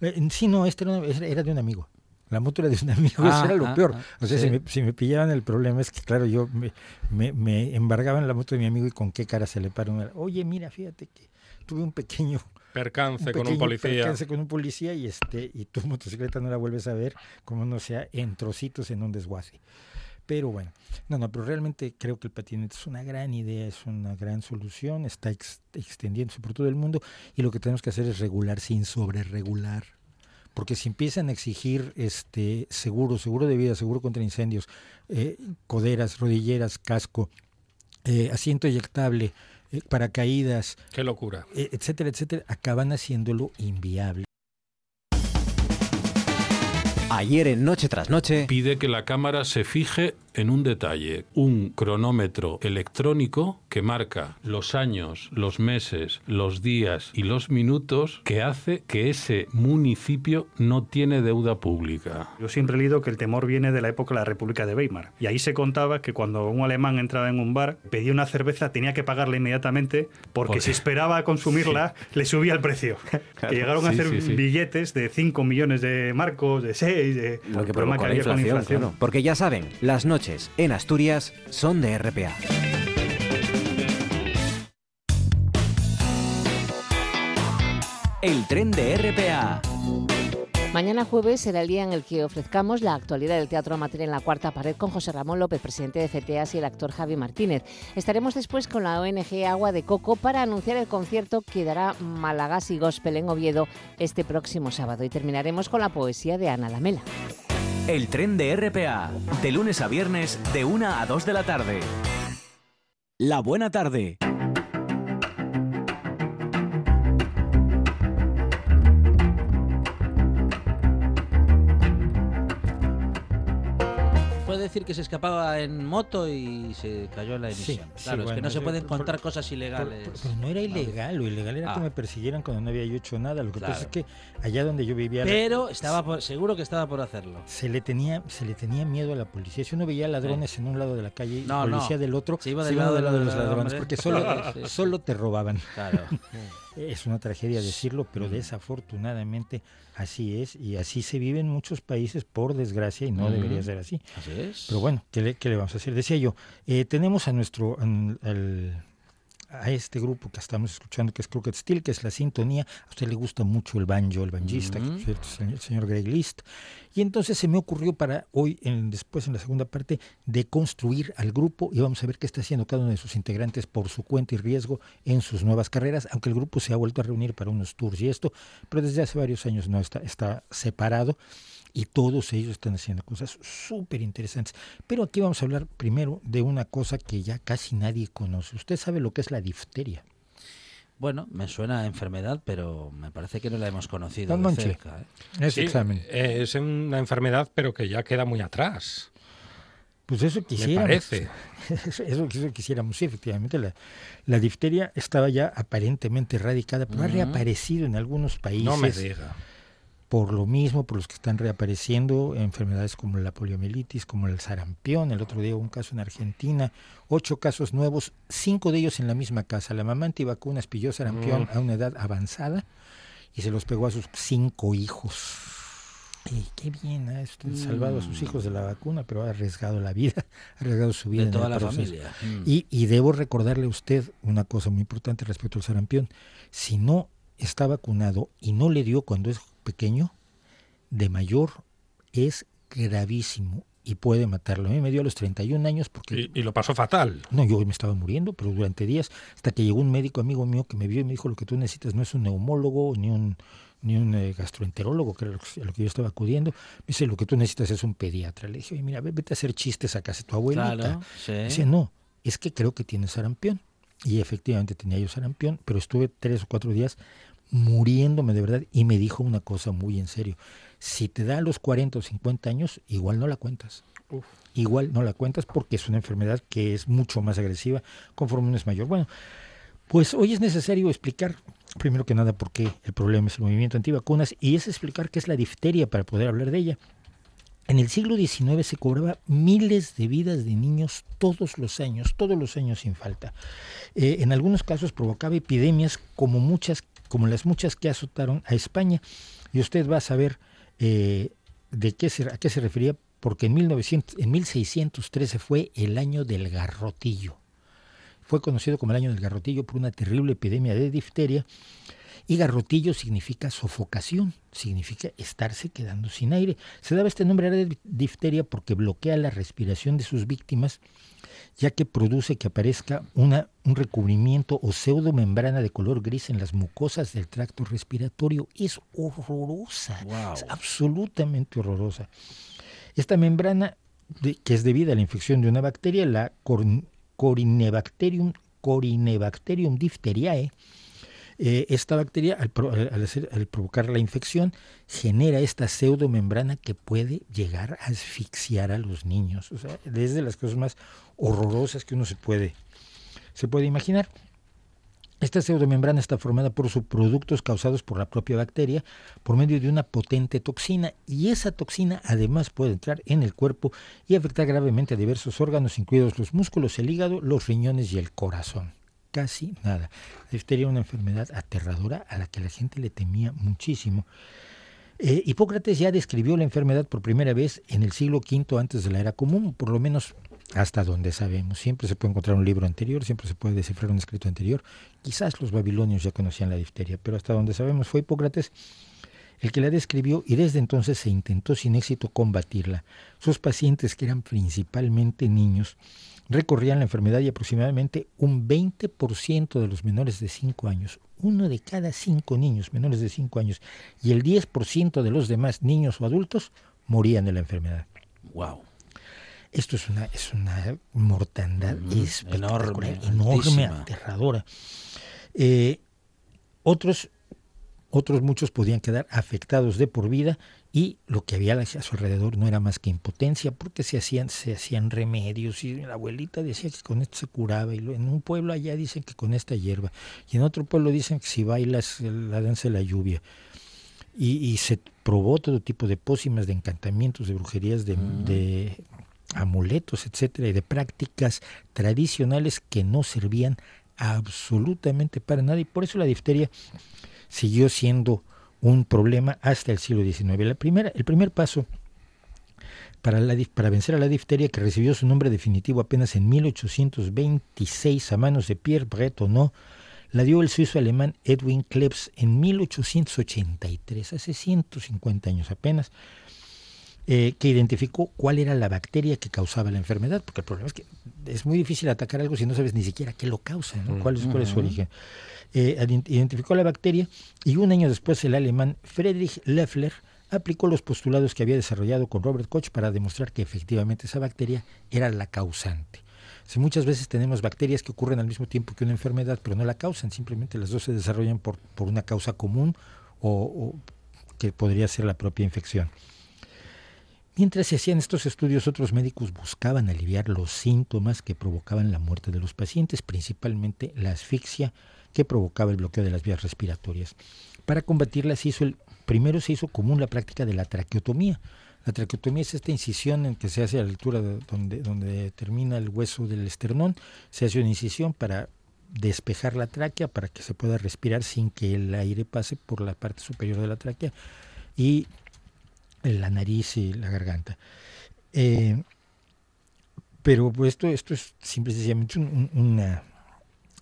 Eh, Sí, no, este era de un amigo. La moto era de un [LAUGHS] amigo, Ah, eso era lo ah, peor. ah, o sea, sí. si, me, si me pillaban el problema es que, claro, yo me, me, me embargaba en la moto de mi amigo y con qué cara se le una. Oye, mira, fíjate que tuve un pequeño, Percance un con un policía. percance con un policía y este y tu motocicleta no la vuelves a ver como no sea en trocitos en un desguace. Pero bueno, no, no, pero realmente creo que el patinete es una gran idea, es una gran solución, está ex- extendiéndose por todo el mundo y lo que tenemos que hacer es regular sin sobreregular. Porque si empiezan a exigir este seguro, seguro de vida, seguro contra incendios, eh, coderas, rodilleras, casco, eh, asiento eyectable, eh, paracaídas, Qué locura. etcétera, etcétera, acaban haciéndolo inviable. Ayer en Noche tras Noche, pide que la cámara se fije en un detalle, un cronómetro electrónico que marca los años, los meses, los días y los minutos que hace que ese municipio no tiene deuda pública. Yo siempre he leído que el temor viene de la época de la República de Weimar. Y ahí se contaba que cuando un alemán entraba en un bar, pedía una cerveza, tenía que pagarla inmediatamente porque Porque- si esperaba a consumirla, le subía el precio. [LAUGHS] que llegaron a Sí, hacer sí, sí. billetes de 5 millones de marcos, de 6, de lo que el problema la había con inflación, claro. Porque ya saben, las noches en Asturias son de RPA. El tren de RPA. Mañana jueves será el día en el que ofrezcamos la actualidad del teatro amateur en la cuarta pared con José Ramón López, presidente de CETEAS y el actor Javi Martínez. Estaremos después con la ONG Agua de Coco para anunciar el concierto que dará Malagasy Gospel en Oviedo este próximo sábado y terminaremos con la poesía de Ana Lamela. El tren de RPA, de lunes a viernes, de 1 a 2 de la tarde. La buena tarde. Decir que se escapaba en moto y se cayó en la Sí, emisión. sí, claro, es que bueno, no se sí, pueden por- contar cosas ilegales. Pero, pero no era ilegal, lo ilegal era Ah. que me persiguieran cuando no había yo hecho nada. Lo que Claro. pasa es que allá donde yo vivía... Pero estaba por- seguro que estaba por hacerlo. Se le tenía, se le tenía miedo a la policía. Si uno veía ladrones en un lado de la calle y No, policía no. del otro, Se iba se del iba lado del lado de los ladrones, porque solo, [LAUGHS] Sí, sí. solo te robaban. Claro. [LAUGHS] Es una tragedia decirlo, pero desafortunadamente así es y así se vive en muchos países, por desgracia, y no debería ser así. Así es. Pero bueno, ¿qué le, qué le vamos a hacer? Decía yo, eh, tenemos a nuestro, al- a este grupo que estamos escuchando, que es Crooked Steel, que es la sintonía. A usted le gusta mucho el banjo, el banjista, que, cierto, el señor Greg List. Y entonces se me ocurrió para hoy, en, después en la segunda parte, de construir al grupo y vamos a ver qué está haciendo cada uno de sus integrantes por su cuenta y riesgo en sus nuevas carreras, aunque el grupo se ha vuelto a reunir para unos tours y esto, pero desde hace varios años no está, está separado y todos ellos están haciendo cosas súper interesantes. Pero aquí vamos a hablar primero de una cosa que ya casi nadie conoce. Usted sabe lo que es la difteria. Bueno, me suena a enfermedad, pero me parece que no la hemos conocido de cerca. ¿eh? Es Sí, examen. es una enfermedad, pero que ya queda muy atrás. Pues eso quisiéramos. parece. [LAUGHS] Eso, eso, eso quisiéramos, sí, efectivamente. La, la difteria estaba ya aparentemente erradicada, pero ha reaparecido en algunos países. No me diga. Por lo mismo, por los que están reapareciendo, enfermedades como la poliomielitis, como el sarampión. El otro día hubo un caso en Argentina, ocho casos nuevos, cinco de ellos en la misma casa. La mamá antivacunas pilló sarampión Mm. a una edad avanzada y se los pegó a sus cinco hijos. Y qué bien, ha esto, salvado a sus hijos de la vacuna, pero ha arriesgado la vida, ha arriesgado su vida. De en toda la proceso. familia. Mm. Y, y debo recordarle a usted una cosa muy importante respecto al sarampión. Si no está vacunado y no le dio cuando es pequeño, de mayor es gravísimo y puede matarlo. A mí me dio a los 31 años porque... Y, y lo pasó fatal. No, yo me estaba muriendo, pero durante días, hasta que llegó un médico amigo mío que me vio y me dijo, lo que tú necesitas no es un neumólogo ni un ni un eh, gastroenterólogo, que era lo que- a lo que yo estaba acudiendo. Me dice, lo que tú necesitas es un pediatra. Le dije, oye, mira, ve- vete a hacer chistes a casa de tu abuelita. Claro, sí. Dice, no, es que creo que tiene sarampión. Y efectivamente tenía yo sarampión, pero estuve tres o cuatro días muriéndome de verdad y me dijo una cosa muy en serio. Si te da a los 40 o 50 años, igual no la cuentas. Igual no la cuentas porque es una enfermedad que es mucho más agresiva conforme uno es mayor. Bueno, pues hoy es necesario explicar, primero que nada, por qué el problema es el movimiento antivacunas y es explicar qué es la difteria para poder hablar de ella. En el siglo XIX se cobraba miles de vidas de niños todos los años, todos los años sin falta. Eh, en algunos casos provocaba epidemias como muchas, como las muchas que azotaron a España. Y usted va a saber eh, de qué se, a qué se refería, porque en, 1900, en 1613 fue el año del garrotillo. Fue conocido como el año del garrotillo por una terrible epidemia de difteria. Y garrotillo significa sofocación, significa estarse quedando sin aire. Se daba este nombre a la difteria porque bloquea la respiración de sus víctimas, ya que produce que aparezca una, un recubrimiento o pseudomembrana de color gris en las mucosas del tracto respiratorio. Es horrorosa, es absolutamente horrorosa. Esta membrana, de- que es debida a la infección de una bacteria, la Corinebacterium, Corinebacterium diphtheriae, eh, esta bacteria, al, pro- al provocar la infección, genera esta pseudomembrana que puede llegar a asfixiar a los niños. O sea, es de las cosas más horrorosas que uno se puede, se puede imaginar. Esta pseudomembrana está formada por subproductos causados por la propia bacteria por medio de una potente toxina y esa toxina además puede entrar en el cuerpo y afectar gravemente a diversos órganos, incluidos los músculos, el hígado, los riñones y el corazón. Casi nada. La difteria era una enfermedad aterradora a la que la gente le temía muchísimo. Eh, Hipócrates ya describió la enfermedad por primera vez en el siglo V antes de la era común, por lo menos hasta donde sabemos. Siempre se puede encontrar un libro anterior, siempre se puede descifrar un escrito anterior. Quizás los babilonios ya conocían la difteria, pero hasta donde sabemos fue Hipócrates el que la describió y desde entonces se intentó sin éxito combatirla. Sus pacientes, que eran principalmente niños, recorrían la enfermedad y aproximadamente un 20% de los menores de 5 años, uno de cada cinco niños menores de 5 años y el 10% de los demás niños o adultos morían de la enfermedad. Wow. Esto es una, es una mortandad espectacular, enorme, enorme, aterradora. Eh, otros, otros muchos podían quedar afectados de por vida y lo que había a su alrededor no era más que impotencia porque se hacían, se hacían remedios y la abuelita decía que con esto se curaba y en un pueblo allá dicen que con esta hierba y en otro pueblo dicen que si bailas la danza de la lluvia. Y, y se probó todo tipo de pócimas, de encantamientos, de brujerías, de, de amuletos, etcétera, y de prácticas tradicionales que no servían absolutamente para nada y por eso la difteria siguió siendo un problema hasta el siglo XIX. El primer paso para vencer a la difteria, que recibió su nombre definitivo apenas en 1826 a manos de Pierre Bretonneau, la dio el suizo alemán Edwin Klebs en 1883, hace 150 años apenas, eh, que identificó cuál era la bacteria que causaba la enfermedad, porque el problema es que es muy difícil atacar algo si no sabes ni siquiera qué lo causa, ¿no? cuál, es, cuál es su origen. Eh, ident- identificó la bacteria y un año después el alemán Friedrich Loeffler aplicó los postulados que había desarrollado con Robert Koch para demostrar que efectivamente esa bacteria era la causante. Si muchas veces tenemos bacterias que ocurren al mismo tiempo que una enfermedad, pero no la causan, simplemente las dos se desarrollan por, por una causa común o, o que podría ser la propia infección. Mientras se hacían estos estudios, otros médicos buscaban aliviar los síntomas que provocaban la muerte de los pacientes, principalmente la asfixia que provocaba el bloqueo de las vías respiratorias. Para combatirla se hizo primero se hizo común la práctica de la traqueotomía. La traqueotomía es esta incisión en que se hace a la altura de donde, donde termina el hueso del esternón, se hace una incisión para despejar la tráquea para que se pueda respirar sin que el aire pase por la parte superior de la tráquea y la nariz y la garganta. Eh, pero pues, esto, esto es simple y sencillamente un, un- una-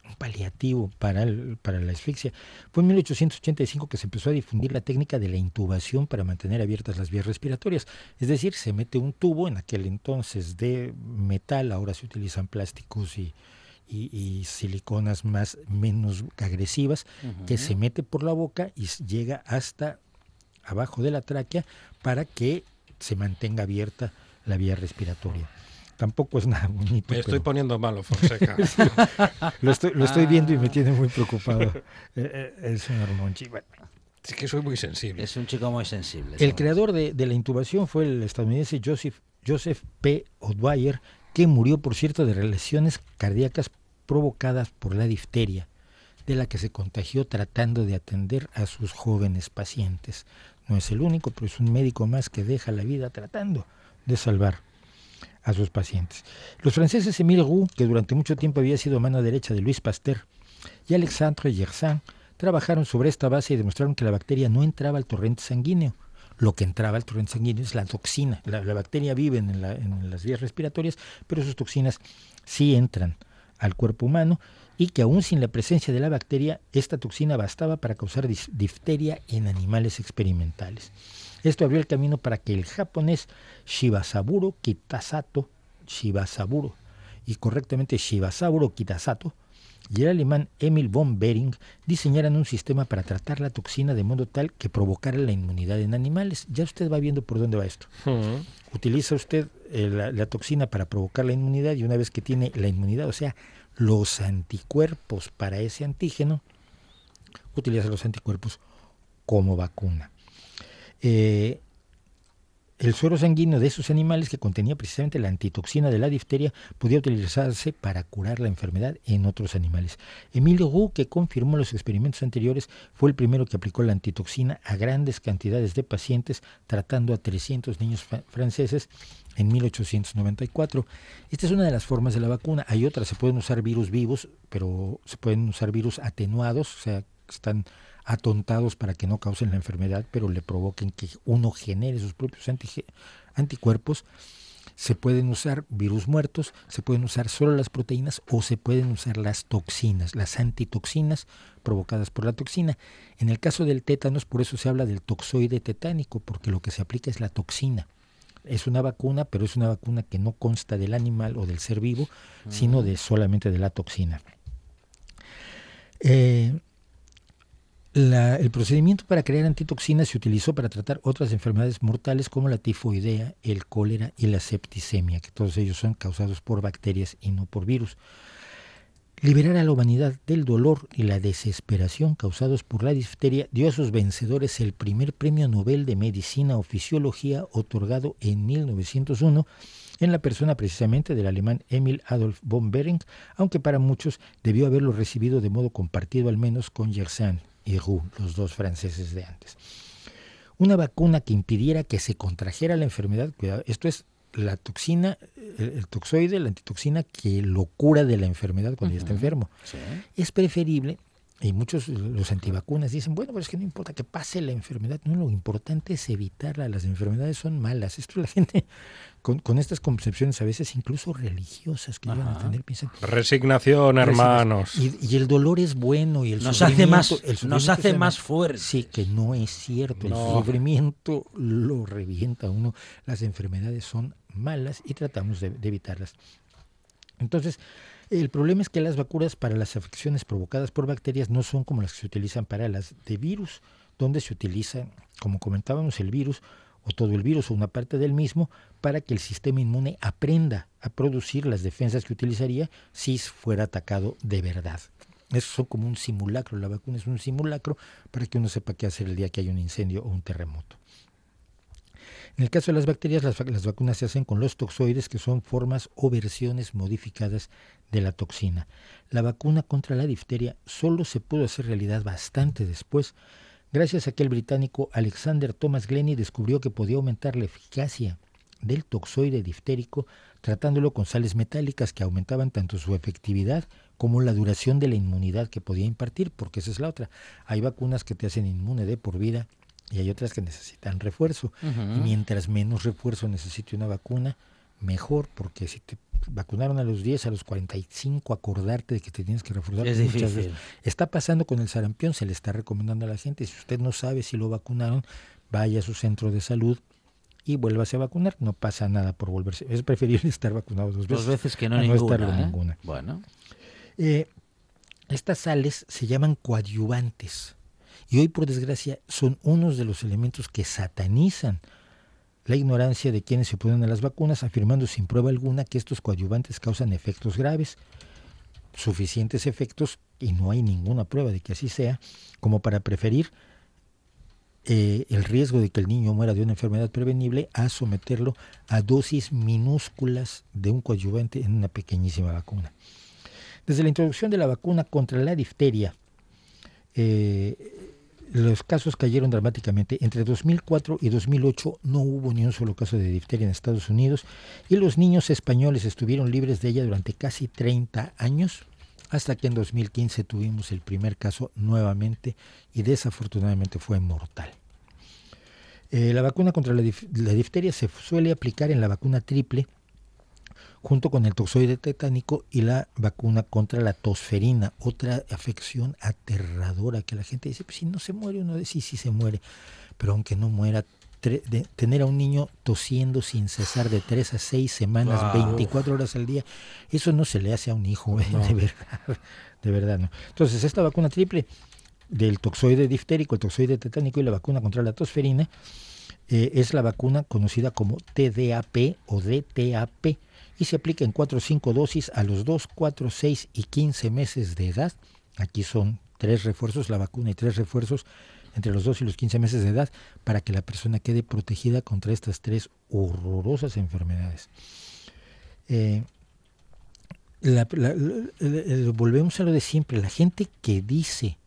un paliativo para, el- para la asfixia. Fue en 1885 que se empezó a difundir la técnica de la intubación para mantener abiertas las vías respiratorias. Es decir, se mete un tubo en aquel entonces de metal, ahora se utilizan plásticos y, y- y siliconas más menos agresivas, que se mete por la boca y llega hasta abajo de la tráquea para que se mantenga abierta la vía respiratoria. Tampoco es nada bonito. Me estoy pero- poniendo malo, Fonseca. [LAUGHS] lo, estoy, lo estoy viendo y me Ah. tiene muy preocupado [LAUGHS] eh, eh, el señor Monchi. Bueno, Es que soy muy sensible. Es un chico muy sensible. el creador de, de la intubación fue el estadounidense Joseph, Joseph P. O'Dwyer, que murió, por cierto, de lesiones cardíacas provocadas por la difteria, de la que se contagió tratando de atender a sus jóvenes pacientes. No es el único, pero es un médico más que deja la vida tratando de salvar a sus pacientes. Los franceses Émile Roux, que durante mucho tiempo había sido mano derecha de Louis Pasteur, y Alexandre Yersin trabajaron sobre esta base y demostraron que la bacteria no entraba al torrente sanguíneo. Lo que entraba al torrente sanguíneo es la toxina. La, bacteria vive en, en las vías respiratorias, pero sus toxinas sí entran al cuerpo humano y que aún sin la presencia de la bacteria, esta toxina bastaba para causar difteria en animales experimentales. Esto abrió el camino para que el japonés Shibasaburo Kitasato, Shibasaburo, y correctamente Shibasaburo Kitasato, y el alemán Emil von Behring diseñaran un sistema para tratar la toxina de modo tal que provocara la inmunidad en animales. Ya usted va viendo por dónde va esto. Utiliza usted eh, la, la toxina para provocar la inmunidad y una vez que tiene la inmunidad, o sea, los anticuerpos para ese antígeno, utiliza los anticuerpos como vacuna. Eh, el suero sanguíneo de esos animales que contenía precisamente la antitoxina de la difteria podía utilizarse para curar la enfermedad en otros animales. Emile Roux, que confirmó los experimentos anteriores, fue el primero que aplicó la antitoxina a grandes cantidades de pacientes, tratando a 300 niños franceses en 1894. Esta es una de las formas de la vacuna. Hay otras, se pueden usar virus vivos, pero se pueden usar virus atenuados, o sea, están atontados para que no causen la enfermedad, pero le provoquen que uno genere sus propios anticuerpos. Se pueden usar virus muertos, se pueden usar solo las proteínas o se pueden usar las toxinas, las antitoxinas provocadas por la toxina. En el caso del tétanos, por eso se habla del toxoide tetánico, porque lo que se aplica es la toxina. Es una vacuna, pero es una vacuna que no consta del animal o del ser vivo, sino de solamente de la toxina. Eh, La- el procedimiento para crear antitoxinas se utilizó para tratar otras enfermedades mortales como la tifoidea, el cólera y la septicemia, que todos ellos son causados por bacterias y no por virus. Liberar a la humanidad del dolor y la desesperación causados por la difteria dio a sus vencedores el primer premio Nobel de Medicina o Fisiología otorgado en 1901 en la persona precisamente del alemán Emil Adolf von Behring, aunque para muchos debió haberlo recibido de modo compartido al menos con Yersin y Roux, los dos franceses de antes. Una vacuna que impidiera que se contrajera la enfermedad, cuidado, esto es la toxina, el, toxoide, la antitoxina que lo cura de la enfermedad cuando ya está enfermo. Sí. Es preferible, y muchos los antivacunas dicen, bueno, pero es que no importa que pase la enfermedad, no, lo importante es evitarla, las enfermedades son malas. Esto la gente [LAUGHS] con, con estas concepciones a veces incluso religiosas que llegan a tener, piensan, Resignación, hermanos. y, y el dolor es bueno y el Nos hace más- el nos hace más fuerte. Sí, que no es cierto. El sufrimiento lo revienta uno. Las enfermedades son malas y tratamos de, de evitarlas. Entonces, el problema es que las vacunas para las afecciones provocadas por bacterias no son como las que se utilizan para las de virus, donde se utiliza, como comentábamos, el virus o todo el virus o una parte del mismo para que el sistema inmune aprenda a producir las defensas que utilizaría si fuera atacado de verdad. Eso son como un simulacro, la vacuna es un simulacro para que uno sepa qué hacer el día que hay un incendio o un terremoto. En el caso de las bacterias, las, vac- las vacunas se hacen con los toxoides, que son formas o versiones modificadas de la toxina. La vacuna contra la difteria solo se pudo hacer realidad bastante después, gracias a que el británico Alexander Thomas Glennie descubrió que podía aumentar la eficacia del toxoide diftérico tratándolo con sales metálicas que aumentaban tanto su efectividad como la duración de la inmunidad que podía impartir, porque esa es la otra. Hay vacunas que te hacen inmune de por vida y hay otras que necesitan refuerzo. Y mientras menos refuerzo necesite una vacuna, mejor, porque si te vacunaron a los 10, a los 45, acordarte de que te tienes que reforzar Es muchas difícil. veces. Está pasando con el sarampión, se le está recomendando a la gente, si usted no sabe si lo vacunaron, vaya a su centro de salud y vuélvase a vacunar, no pasa nada por volverse. Es preferible [LAUGHS] estar vacunado dos veces, Dos veces que no a ninguna. estarlo ¿eh? ninguna. Bueno. Eh, estas sales se llaman coadyuvantes y hoy por desgracia son unos de los elementos que satanizan la ignorancia de quienes se oponen a las vacunas, afirmando sin prueba alguna que estos coadyuvantes causan efectos graves, suficientes efectos, y no hay ninguna prueba de que así sea, como para preferir eh, el riesgo de que el niño muera de una enfermedad prevenible a someterlo a dosis minúsculas de un coadyuvante en una pequeñísima vacuna. Desde la introducción de la vacuna contra la difteria, eh, los casos cayeron dramáticamente. Entre 2004 y 2008 no hubo ni un solo caso de difteria en Estados Unidos y los niños españoles estuvieron libres de ella durante casi 30 años, hasta que en 2015 tuvimos el primer caso nuevamente y desafortunadamente fue mortal. Eh, la vacuna contra la, la difteria se suele aplicar en la vacuna triple junto con el toxoide tetánico y la vacuna contra la tosferina, otra afección aterradora que la gente dice, pues si no se muere uno, sí, sí se muere, pero aunque no muera, de- tener a un niño tosiendo sin cesar de 3 a 6 semanas, Wow. 24 horas al día, eso no se le hace a un hijo, ¿eh? No. de verdad, de verdad no. Entonces esta vacuna triple del toxoide diftérico, el toxoide tetánico y la vacuna contra la tosferina, eh, es la vacuna conocida como TDAP o DTAP y se aplica en 4 o 5 dosis a los 2, 4, 6 y 15 meses de edad. Aquí son tres refuerzos, la vacuna y tres refuerzos entre los 2 y los 15 meses de edad para que la persona quede protegida contra estas tres horrorosas enfermedades. Eh, volvemos a lo de siempre, la gente que dice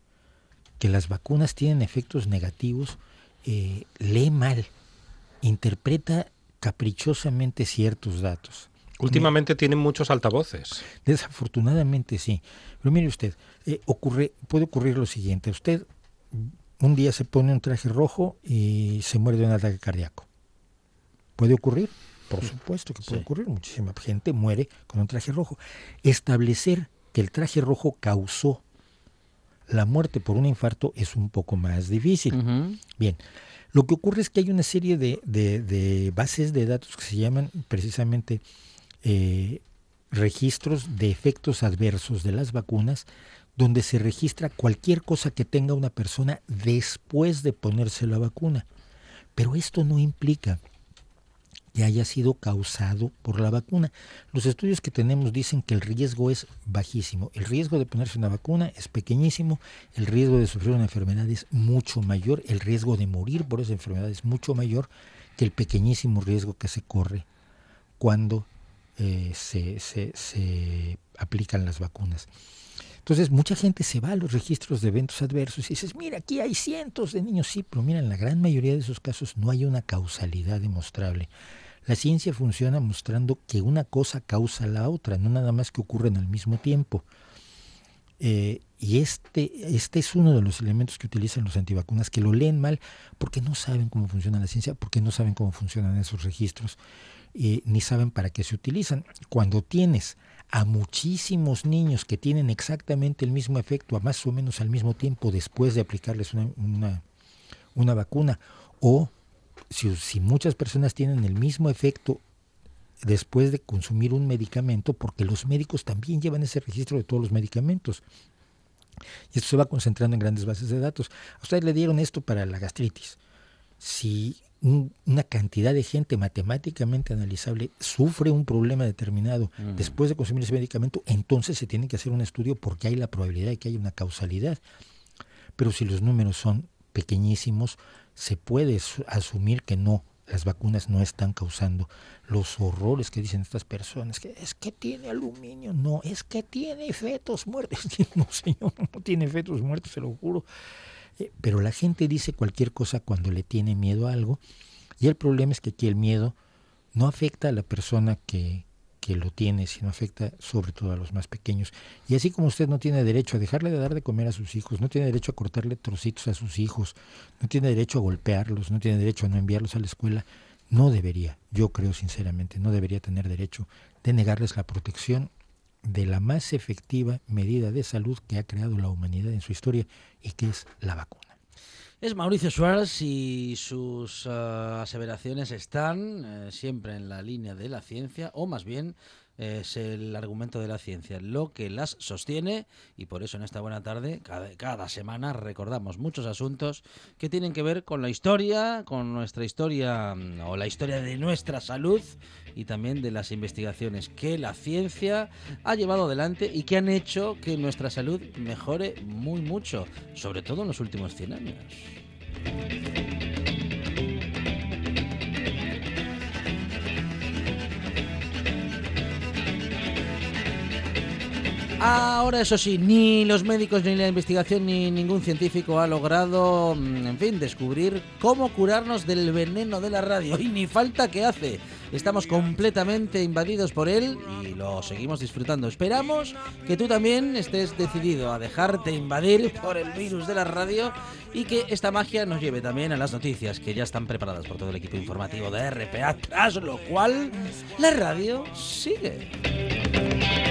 que las vacunas tienen efectos negativos, eh, lee mal, interpreta caprichosamente ciertos datos. Últimamente tienen muchos altavoces. Desafortunadamente sí. Pero mire usted, eh, ocurre, puede ocurrir lo siguiente. Usted un día se pone un traje rojo y se muere de un ataque cardíaco. ¿Puede ocurrir? Por supuesto que puede Sí. ocurrir. Muchísima gente muere con un traje rojo. Establecer que el traje rojo causó la muerte por un infarto es un poco más difícil. Bien, lo que ocurre es que hay una serie de, de- de bases de datos que se llaman precisamente eh, registros de efectos adversos de las vacunas donde se registra cualquier cosa que tenga una persona después de ponerse la vacuna. Pero esto no implica que haya sido causado por la vacuna. Los estudios que tenemos dicen que el riesgo es bajísimo. El riesgo de ponerse una vacuna es pequeñísimo, el riesgo de sufrir una enfermedad es mucho mayor, el riesgo de morir por esa enfermedad es mucho mayor que el pequeñísimo riesgo que se corre cuando eh, se, se- aplican las vacunas. Entonces, mucha gente se va a los registros de eventos adversos y dices, mira, aquí hay cientos de niños. Sí, pero mira, en la gran mayoría de esos casos no hay una causalidad demostrable. La ciencia funciona mostrando que una cosa causa la otra, no nada más que ocurren al mismo tiempo. Eh, y este, este es uno de los elementos que utilizan los antivacunas, que lo leen mal porque no saben cómo funciona la ciencia, porque no saben cómo funcionan esos registros, eh, ni saben para qué se utilizan. Cuando tienes a muchísimos niños que tienen exactamente el mismo efecto, a más o menos al mismo tiempo después de aplicarles una, una, una vacuna, o si, si muchas personas tienen el mismo efecto después de consumir un medicamento, porque los médicos también llevan ese registro de todos los medicamentos. Y esto se va concentrando en grandes bases de datos. A ustedes le dieron esto para la gastritis. Si un- una cantidad de gente matemáticamente analizable sufre un problema determinado Mm. después de consumir ese medicamento, entonces se tiene que hacer un estudio porque hay la probabilidad de que haya una causalidad. Pero si los números son pequeñísimos, se puede su- asumir que no, las vacunas no están causando los horrores que dicen estas personas, que es que tiene aluminio, no, es que tiene fetos muertos. [LAUGHS] No, señor, no tiene fetos muertos, se lo juro. Pero la gente dice cualquier cosa cuando le tiene miedo a algo, y el problema es que aquí el miedo no afecta a la persona que, que lo tiene, sino afecta sobre todo a los más pequeños. Y así como usted no tiene derecho a dejarle de dar de comer a sus hijos, no tiene derecho a cortarle trocitos a sus hijos, no tiene derecho a golpearlos, no tiene derecho a no enviarlos a la escuela, no debería, yo creo sinceramente, no debería tener derecho de negarles la protección de la más efectiva medida de salud que ha creado la humanidad en su historia y que es la vacuna. Es Mauricio Suárez y sus ah, aseveraciones están eh, siempre en la línea de la ciencia, o más bien es el argumento de la ciencia lo que las sostiene, y por eso en esta buena tarde, cada, semana, recordamos muchos asuntos que tienen que ver con la historia, con nuestra historia mm, o la historia de nuestra salud y también de las investigaciones que la ciencia ha llevado adelante y que han hecho que nuestra salud mejore muy mucho, sobre todo en los últimos 100 años. Ahora, eso sí, ni los médicos, ni la investigación, ni ningún científico ha logrado, mm, en fin, descubrir cómo curarnos del veneno de la radio. Y ni falta que hace. Estamos completamente invadidos por él y lo seguimos disfrutando. Esperamos que tú también estés decidido a dejarte invadir por el virus de la radio y que esta magia nos lleve también a las noticias que ya están preparadas por todo el equipo informativo de RPA, tras lo cual la radio sigue.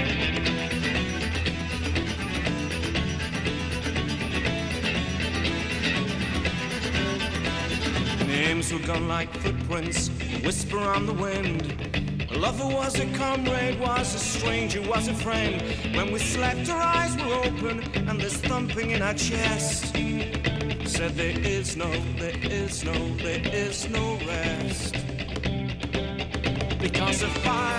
Names were gone like footprints, whisper on the wind. A lover was a comrade, was a stranger, was a friend. When we slept, our eyes were open, and there's thumping in our chest. Said there is no, there is no, there is no rest. Because of fire